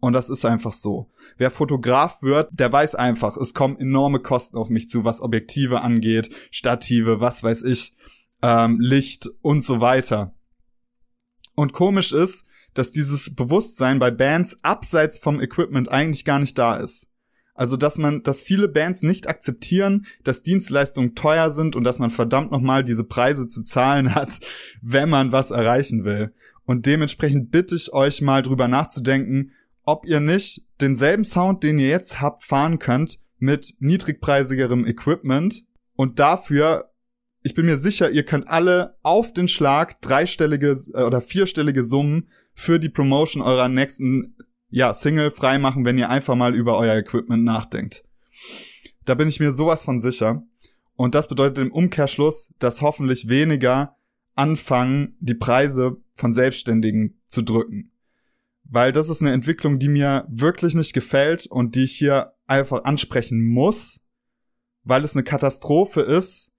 Und das ist einfach so. Wer Fotograf wird, der weiß einfach, es kommen enorme Kosten auf mich zu, was Objektive angeht, Stative, was weiß ich, ähm, Licht und so weiter. Und komisch ist, dass dieses Bewusstsein bei Bands abseits vom Equipment eigentlich gar nicht da ist. Also, dass man, dass viele Bands nicht akzeptieren, dass Dienstleistungen teuer sind und dass man verdammt nochmal diese Preise zu zahlen hat, wenn man was erreichen will. Und dementsprechend bitte ich euch mal drüber nachzudenken, ob ihr nicht denselben Sound, den ihr jetzt habt, fahren könnt mit niedrigpreisigerem Equipment und dafür ich bin mir sicher, ihr könnt alle auf den Schlag dreistellige äh, oder vierstellige Summen für die Promotion eurer nächsten ja, Single freimachen, wenn ihr einfach mal über euer Equipment nachdenkt. Da bin ich mir sowas von sicher. Und das bedeutet im Umkehrschluss, dass hoffentlich weniger anfangen, die Preise von Selbstständigen zu drücken weil das ist eine Entwicklung, die mir wirklich nicht gefällt und die ich hier einfach ansprechen muss, weil es eine Katastrophe ist,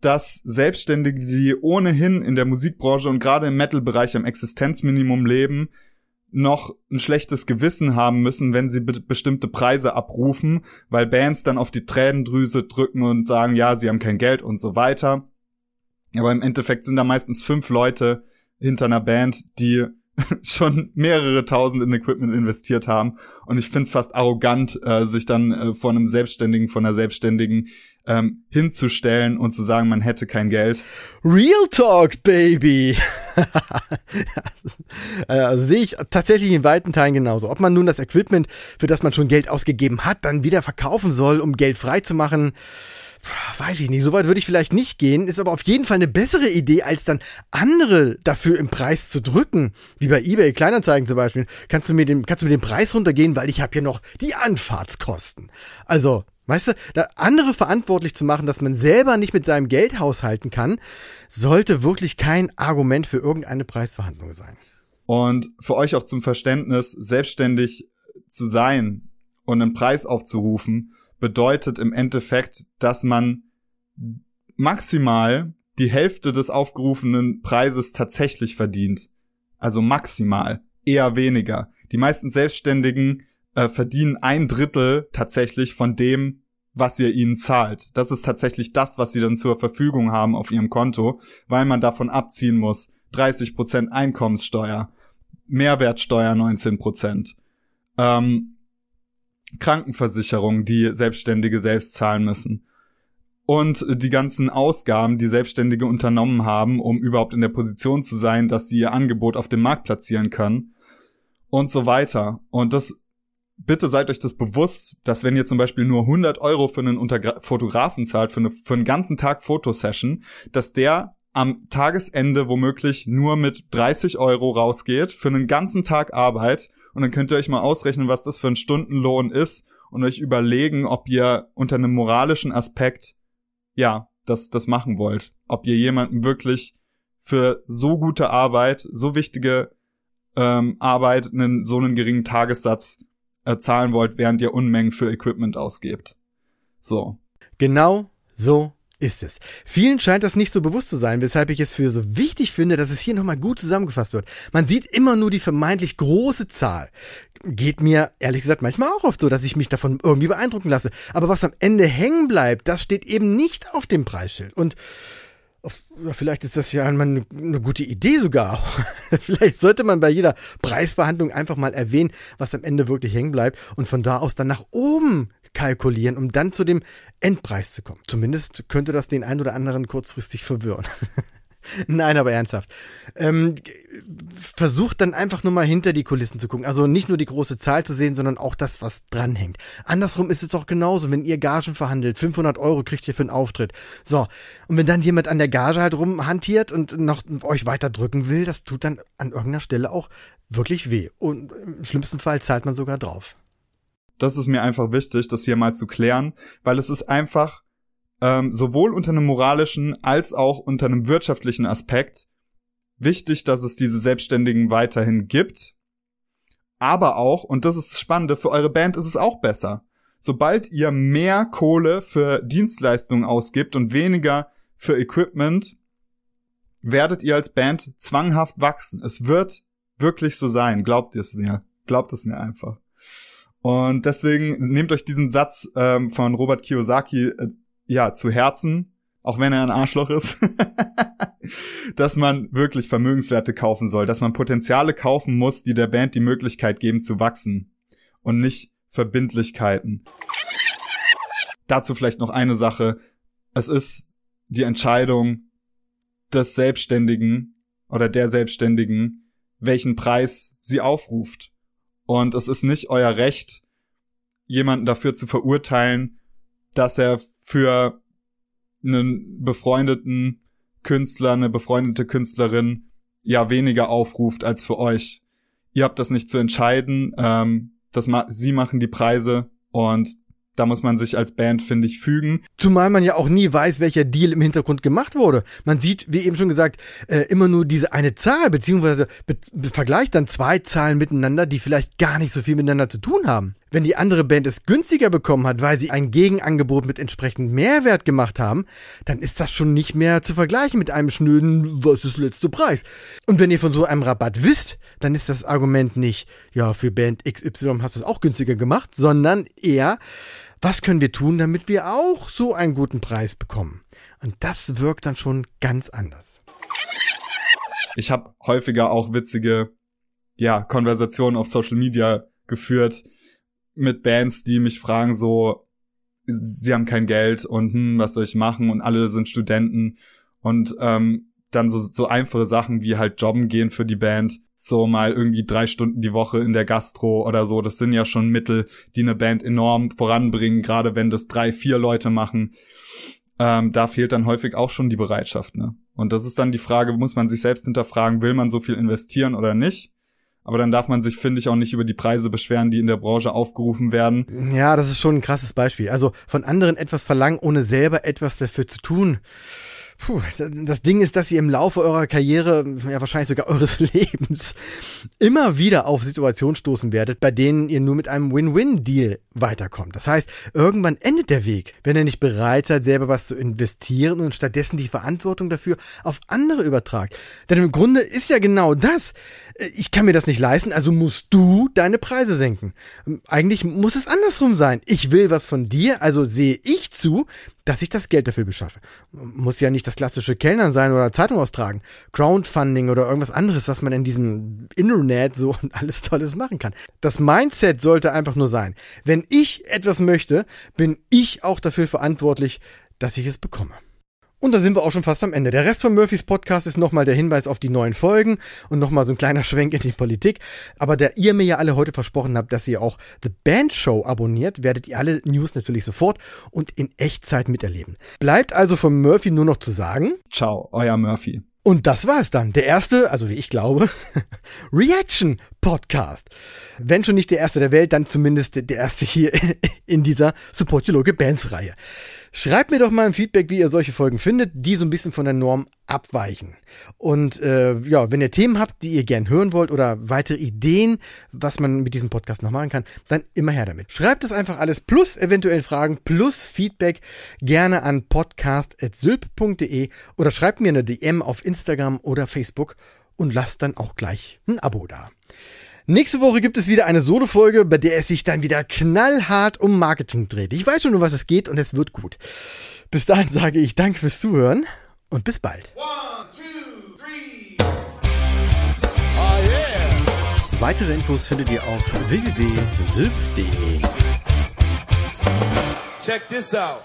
dass Selbstständige, die ohnehin in der Musikbranche und gerade im Metal-Bereich am Existenzminimum leben, noch ein schlechtes Gewissen haben müssen, wenn sie be bestimmte Preise abrufen, weil Bands dann auf die Tränendrüse drücken und sagen, ja, sie haben kein Geld und so weiter. Aber im Endeffekt sind da meistens fünf Leute hinter einer Band, die schon mehrere tausend in Equipment investiert haben. Und ich finde es fast arrogant, äh, sich dann äh, vor einem Selbstständigen, von einer Selbstständigen ähm, hinzustellen und zu sagen, man hätte kein Geld. Real Talk, Baby! also, sehe ich tatsächlich in weiten Teilen genauso. Ob man nun das Equipment, für das man schon Geld ausgegeben hat, dann wieder verkaufen soll, um Geld frei zu machen, weiß ich nicht, so weit würde ich vielleicht nicht gehen, ist aber auf jeden Fall eine bessere Idee, als dann andere dafür im Preis zu drücken, wie bei eBay Kleinanzeigen zum Beispiel. Kannst du mir den, kannst du mir den Preis runtergehen, weil ich habe ja noch die Anfahrtskosten. Also, weißt du, da andere verantwortlich zu machen, dass man selber nicht mit seinem Geld haushalten kann, sollte wirklich kein Argument für irgendeine Preisverhandlung sein. Und für euch auch zum Verständnis, selbstständig zu sein und einen Preis aufzurufen, bedeutet im Endeffekt, dass man maximal die Hälfte des aufgerufenen Preises tatsächlich verdient. Also maximal, eher weniger. Die meisten Selbstständigen äh, verdienen ein Drittel tatsächlich von dem, was ihr ihnen zahlt. Das ist tatsächlich das, was sie dann zur Verfügung haben auf ihrem Konto, weil man davon abziehen muss. 30% Einkommenssteuer, Mehrwertsteuer 19%. Ähm, Krankenversicherung, die Selbstständige selbst zahlen müssen. Und die ganzen Ausgaben, die Selbstständige unternommen haben, um überhaupt in der Position zu sein, dass sie ihr Angebot auf dem Markt platzieren können. Und so weiter. Und das, bitte seid euch das bewusst, dass wenn ihr zum Beispiel nur 100 Euro für einen Untergra Fotografen zahlt, für, eine, für einen ganzen Tag Fotosession, dass der am Tagesende womöglich nur mit 30 Euro rausgeht für einen ganzen Tag Arbeit und dann könnt ihr euch mal ausrechnen, was das für ein Stundenlohn ist und euch überlegen, ob ihr unter einem moralischen Aspekt, ja, das, das machen wollt. Ob ihr jemanden wirklich für so gute Arbeit, so wichtige ähm, Arbeit einen, so einen geringen Tagessatz äh, zahlen wollt, während ihr Unmengen für Equipment ausgebt. So. Genau so ist es. Vielen scheint das nicht so bewusst zu sein, weshalb ich es für so wichtig finde, dass es hier nochmal gut zusammengefasst wird. Man sieht immer nur die vermeintlich große Zahl. Geht mir ehrlich gesagt manchmal auch oft so, dass ich mich davon irgendwie beeindrucken lasse. Aber was am Ende hängen bleibt, das steht eben nicht auf dem Preisschild. Und Vielleicht ist das ja eine, eine gute Idee sogar. Vielleicht sollte man bei jeder Preisverhandlung einfach mal erwähnen, was am Ende wirklich hängen bleibt und von da aus dann nach oben kalkulieren, um dann zu dem Endpreis zu kommen. Zumindest könnte das den einen oder anderen kurzfristig verwirren. Nein, aber ernsthaft. Ähm, versucht dann einfach nur mal hinter die Kulissen zu gucken. Also nicht nur die große Zahl zu sehen, sondern auch das, was dranhängt. Andersrum ist es doch genauso. Wenn ihr Gagen verhandelt, 500 Euro kriegt ihr für einen Auftritt. So. Und wenn dann jemand an der Gage halt rumhantiert und noch euch weiter drücken will, das tut dann an irgendeiner Stelle auch wirklich weh. Und im schlimmsten Fall zahlt man sogar drauf. Das ist mir einfach wichtig, das hier mal zu klären, weil es ist einfach ähm, sowohl unter einem moralischen als auch unter einem wirtschaftlichen Aspekt wichtig, dass es diese Selbstständigen weiterhin gibt. Aber auch, und das ist das Spannende, für eure Band ist es auch besser. Sobald ihr mehr Kohle für Dienstleistungen ausgibt und weniger für Equipment, werdet ihr als Band zwanghaft wachsen. Es wird wirklich so sein, glaubt ihr es mir. Glaubt es mir einfach. Und deswegen nehmt euch diesen Satz ähm, von Robert Kiyosaki äh, ja zu Herzen, auch wenn er ein Arschloch ist, dass man wirklich Vermögenswerte kaufen soll, dass man Potenziale kaufen muss, die der Band die Möglichkeit geben zu wachsen und nicht Verbindlichkeiten. Dazu vielleicht noch eine Sache. Es ist die Entscheidung des Selbstständigen oder der Selbstständigen, welchen Preis sie aufruft. Und es ist nicht euer Recht, jemanden dafür zu verurteilen, dass er für einen befreundeten Künstler, eine befreundete Künstlerin ja weniger aufruft als für euch. Ihr habt das nicht zu entscheiden. Ähm, das ma sie machen die Preise und da muss man sich als Band, finde ich, fügen. Zumal man ja auch nie weiß, welcher Deal im Hintergrund gemacht wurde. Man sieht, wie eben schon gesagt, äh, immer nur diese eine Zahl, beziehungsweise be vergleicht dann zwei Zahlen miteinander, die vielleicht gar nicht so viel miteinander zu tun haben. Wenn die andere Band es günstiger bekommen hat, weil sie ein Gegenangebot mit entsprechendem Mehrwert gemacht haben, dann ist das schon nicht mehr zu vergleichen mit einem schnöden, was ist letzte Preis. Und wenn ihr von so einem Rabatt wisst, dann ist das Argument nicht, ja, für Band XY hast du es auch günstiger gemacht, sondern eher, was können wir tun, damit wir auch so einen guten Preis bekommen? Und das wirkt dann schon ganz anders. Ich habe häufiger auch witzige ja, Konversationen auf Social Media geführt mit Bands, die mich fragen so, sie haben kein Geld und hm, was soll ich machen und alle sind Studenten und ähm, dann so, so einfache Sachen wie halt jobben gehen für die Band so mal irgendwie drei Stunden die Woche in der Gastro oder so. Das sind ja schon Mittel, die eine Band enorm voranbringen, gerade wenn das drei, vier Leute machen. Ähm, da fehlt dann häufig auch schon die Bereitschaft. Ne? Und das ist dann die Frage, muss man sich selbst hinterfragen, will man so viel investieren oder nicht? Aber dann darf man sich, finde ich, auch nicht über die Preise beschweren, die in der Branche aufgerufen werden. Ja, das ist schon ein krasses Beispiel. Also von anderen etwas verlangen, ohne selber etwas dafür zu tun. Puh, das Ding ist, dass ihr im Laufe eurer Karriere, ja wahrscheinlich sogar eures Lebens, immer wieder auf Situationen stoßen werdet, bei denen ihr nur mit einem Win-Win-Deal weiterkommt. Das heißt, irgendwann endet der Weg, wenn ihr nicht bereit seid, selber was zu investieren und stattdessen die Verantwortung dafür auf andere übertragt. Denn im Grunde ist ja genau das. Ich kann mir das nicht leisten, also musst du deine Preise senken. Eigentlich muss es andersrum sein. Ich will was von dir, also sehe ich zu, dass ich das Geld dafür beschaffe. Muss ja nicht das klassische Kellnern sein oder Zeitung austragen. Crowdfunding oder irgendwas anderes, was man in diesem Internet so alles Tolles machen kann. Das Mindset sollte einfach nur sein. Wenn ich etwas möchte, bin ich auch dafür verantwortlich, dass ich es bekomme. Und da sind wir auch schon fast am Ende. Der Rest von Murphys Podcast ist nochmal der Hinweis auf die neuen Folgen und nochmal so ein kleiner Schwenk in die Politik. Aber da ihr mir ja alle heute versprochen habt, dass ihr auch The Band Show abonniert, werdet ihr alle News natürlich sofort und in Echtzeit miterleben. Bleibt also von Murphy nur noch zu sagen. Ciao, euer Murphy. Und das war es dann. Der erste, also wie ich glaube, Reaction Podcast. Wenn schon nicht der erste der Welt, dann zumindest der erste hier in dieser Support Your Local Bands Reihe. Schreibt mir doch mal ein Feedback, wie ihr solche Folgen findet, die so ein bisschen von der Norm abweichen. Und äh, ja, wenn ihr Themen habt, die ihr gern hören wollt oder weitere Ideen, was man mit diesem Podcast noch machen kann, dann immer her damit. Schreibt es einfach alles plus eventuell Fragen plus Feedback gerne an podcast.sylp.de oder schreibt mir eine DM auf Instagram oder Facebook und lasst dann auch gleich ein Abo da. Nächste Woche gibt es wieder eine Solo-Folge, bei der es sich dann wieder knallhart um Marketing dreht. Ich weiß schon, um was es geht und es wird gut. Bis dahin sage ich danke fürs Zuhören und bis bald. One, two, three. Oh yeah. Weitere Infos findet ihr auf www.sylph.de. Check this out.